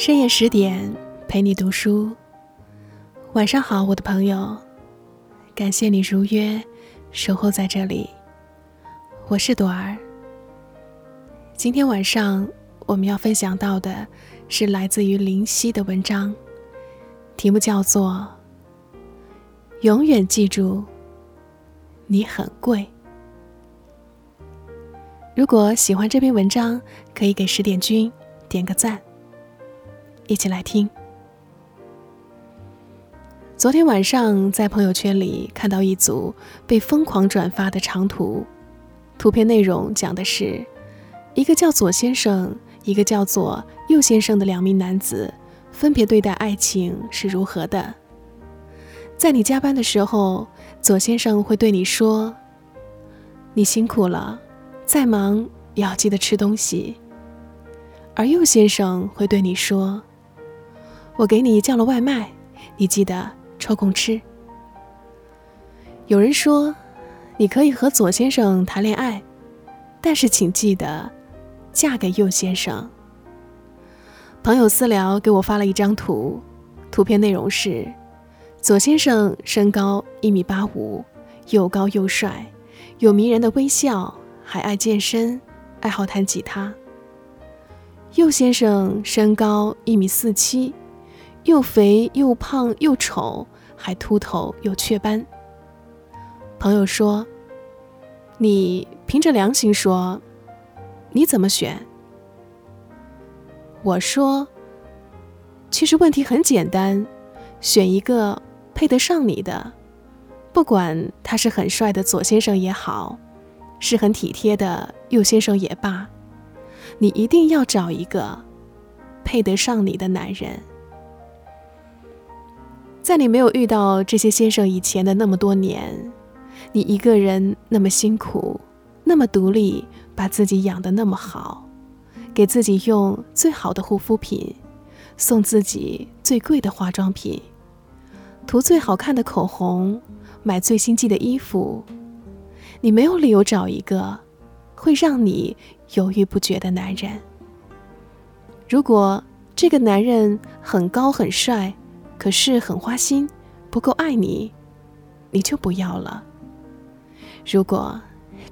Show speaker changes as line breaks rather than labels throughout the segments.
深夜十点陪你读书，晚上好，我的朋友，感谢你如约守候在这里。我是朵儿。今天晚上我们要分享到的是来自于林夕的文章，题目叫做《永远记住你很贵》。如果喜欢这篇文章，可以给十点君点个赞。一起来听。昨天晚上在朋友圈里看到一组被疯狂转发的长图，图片内容讲的是，一个叫左先生，一个叫做右先生的两名男子，分别对待爱情是如何的。在你加班的时候，左先生会对你说：“你辛苦了，再忙也要记得吃东西。”而右先生会对你说。我给你叫了外卖，你记得抽空吃。有人说，你可以和左先生谈恋爱，但是请记得嫁给右先生。朋友私聊给我发了一张图，图片内容是：左先生身高一米八五，又高又帅，有迷人的微笑，还爱健身，爱好弹吉他。右先生身高一米四七。又肥又胖又丑，还秃头又雀斑。朋友说：“你凭着良心说，你怎么选？”我说：“其实问题很简单，选一个配得上你的，不管他是很帅的左先生也好，是很体贴的右先生也罢，你一定要找一个配得上你的男人。”在你没有遇到这些先生以前的那么多年，你一个人那么辛苦，那么独立，把自己养得那么好，给自己用最好的护肤品，送自己最贵的化妆品，涂最好看的口红，买最新季的衣服，你没有理由找一个会让你犹豫不决的男人。如果这个男人很高很帅，可是很花心，不够爱你，你就不要了。如果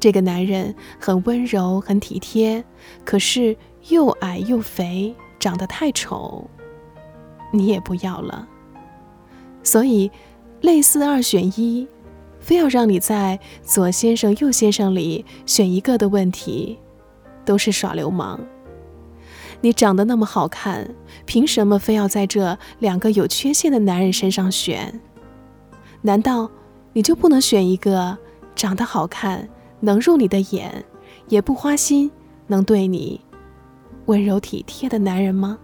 这个男人很温柔、很体贴，可是又矮又肥，长得太丑，你也不要了。所以，类似二选一，非要让你在左先生、右先生里选一个的问题，都是耍流氓。你长得那么好看，凭什么非要在这两个有缺陷的男人身上选？难道你就不能选一个长得好看、能入你的眼，也不花心、能对你温柔体贴的男人吗？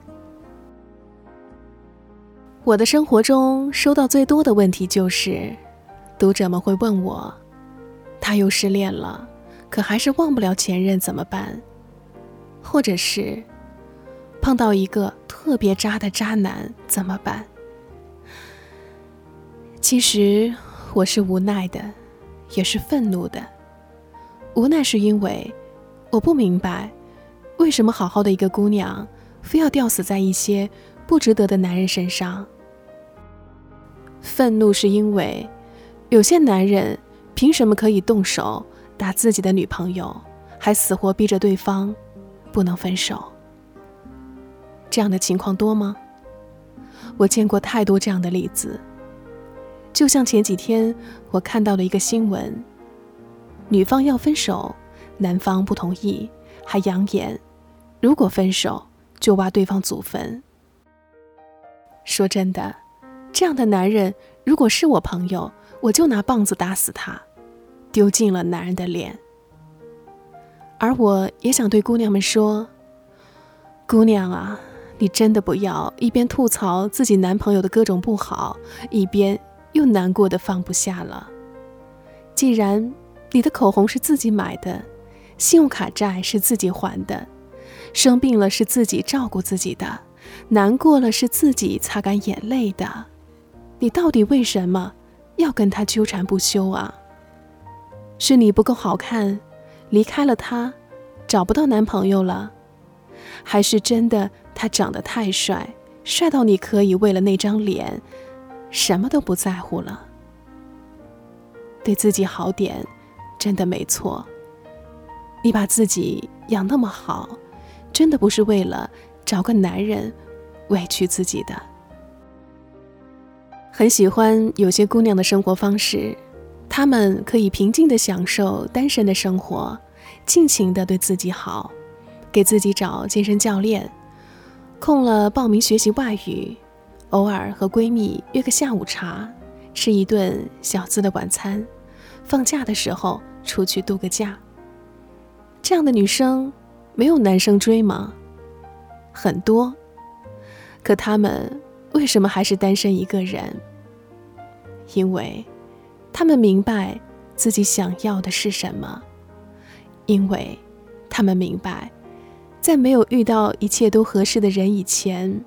我的生活中收到最多的问题就是，读者们会问我，他又失恋了，可还是忘不了前任怎么办？或者是？碰到一个特别渣的渣男怎么办？其实我是无奈的，也是愤怒的。无奈是因为我不明白，为什么好好的一个姑娘，非要吊死在一些不值得的男人身上。愤怒是因为有些男人凭什么可以动手打自己的女朋友，还死活逼着对方不能分手？这样的情况多吗？我见过太多这样的例子。就像前几天我看到了一个新闻，女方要分手，男方不同意，还扬言如果分手就挖对方祖坟。说真的，这样的男人如果是我朋友，我就拿棒子打死他，丢尽了男人的脸。而我也想对姑娘们说，姑娘啊。你真的不要一边吐槽自己男朋友的各种不好，一边又难过的放不下了。既然你的口红是自己买的，信用卡债是自己还的，生病了是自己照顾自己的，难过了是自己擦干眼泪的，你到底为什么要跟他纠缠不休啊？是你不够好看，离开了他，找不到男朋友了，还是真的？他长得太帅，帅到你可以为了那张脸，什么都不在乎了。对自己好点，真的没错。你把自己养那么好，真的不是为了找个男人委屈自己的。很喜欢有些姑娘的生活方式，她们可以平静的享受单身的生活，尽情的对自己好，给自己找健身教练，空了报名学习外语，偶尔和闺蜜约个下午茶，吃一顿小资的晚餐，放假的时候出去度个假。这样的女生没有男生追吗？很多，可他们为什么还是单身一个人？因为，他们明白自己想要的是什么，因为，他们明白，在没有遇到一切都合适的人以前，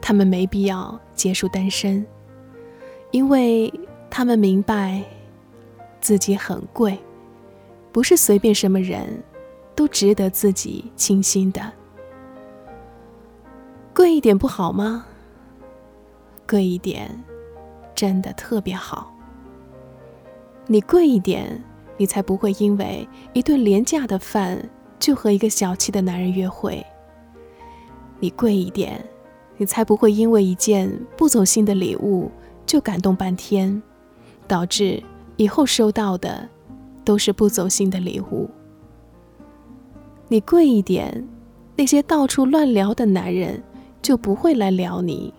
他们没必要结束单身，因为他们明白，自己很贵，不是随便什么人。都值得自己倾心的，贵一点不好吗？贵一点，真的特别好。你贵一点，你才不会因为一顿廉价的饭就和一个小气的男人约会。你贵一点，你才不会因为一件不走心的礼物就感动半天，导致以后收到的都是不走心的礼物。你贵一点，那些到处乱聊的男人就不会来聊你，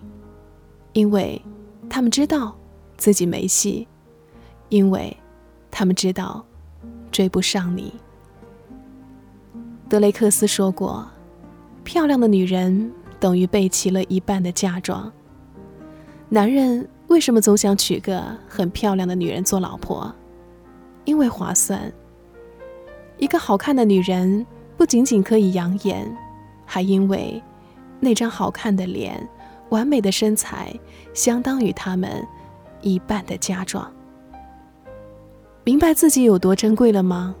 因为他们知道自己没戏，因为他们知道追不上你。德雷克斯说过：“漂亮的女人等于备齐了一半的嫁妆。”男人为什么总想娶个很漂亮的女人做老婆？因为划算。一个好看的女人。不仅仅可以养眼，还因为那张好看的脸、完美的身材，相当于他们一半的嫁妆。明白自己有多珍贵了吗？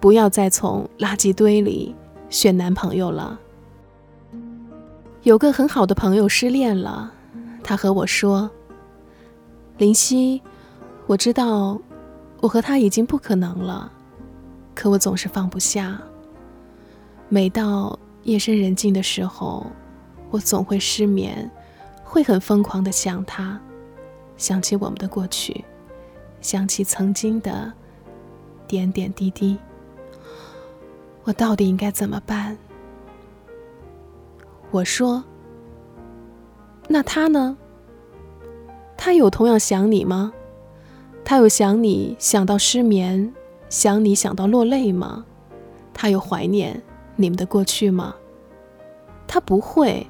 不要再从垃圾堆里选男朋友了。有个很好的朋友失恋了，他和我说：“林夕，我知道我和他已经不可能了，可我总是放不下。”每到夜深人静的时候，我总会失眠，会很疯狂的想他，想起我们的过去，想起曾经的点点滴滴。我到底应该怎么办？我说：“那他呢？他有同样想你吗？他有想你想到失眠，想你想到落泪吗？他有怀念？”你们的过去吗？他不会，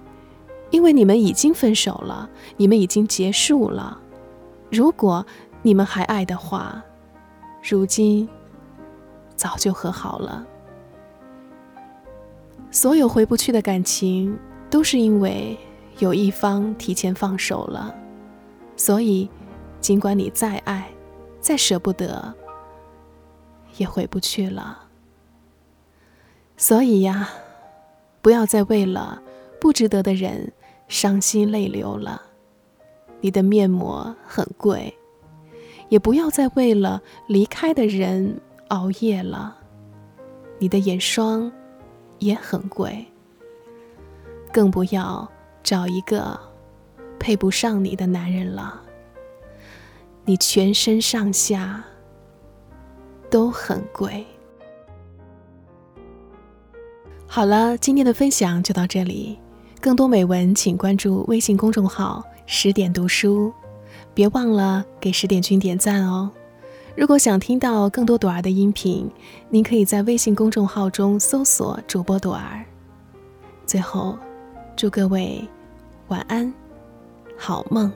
因为你们已经分手了，你们已经结束了。如果你们还爱的话，如今早就和好了。所有回不去的感情，都是因为有一方提前放手了。所以，尽管你再爱，再舍不得，也回不去了。所以呀，不要再为了不值得的人伤心泪流了。你的面膜很贵，也不要再为了离开的人熬夜了。你的眼霜也很贵，更不要找一个配不上你的男人了。你全身上下都很贵。好了，今天的分享就到这里。更多美文，请关注微信公众号“十点读书”，别忘了给十点君点赞哦。如果想听到更多朵儿的音频，您可以在微信公众号中搜索主播朵儿。最后，祝各位晚安，好梦。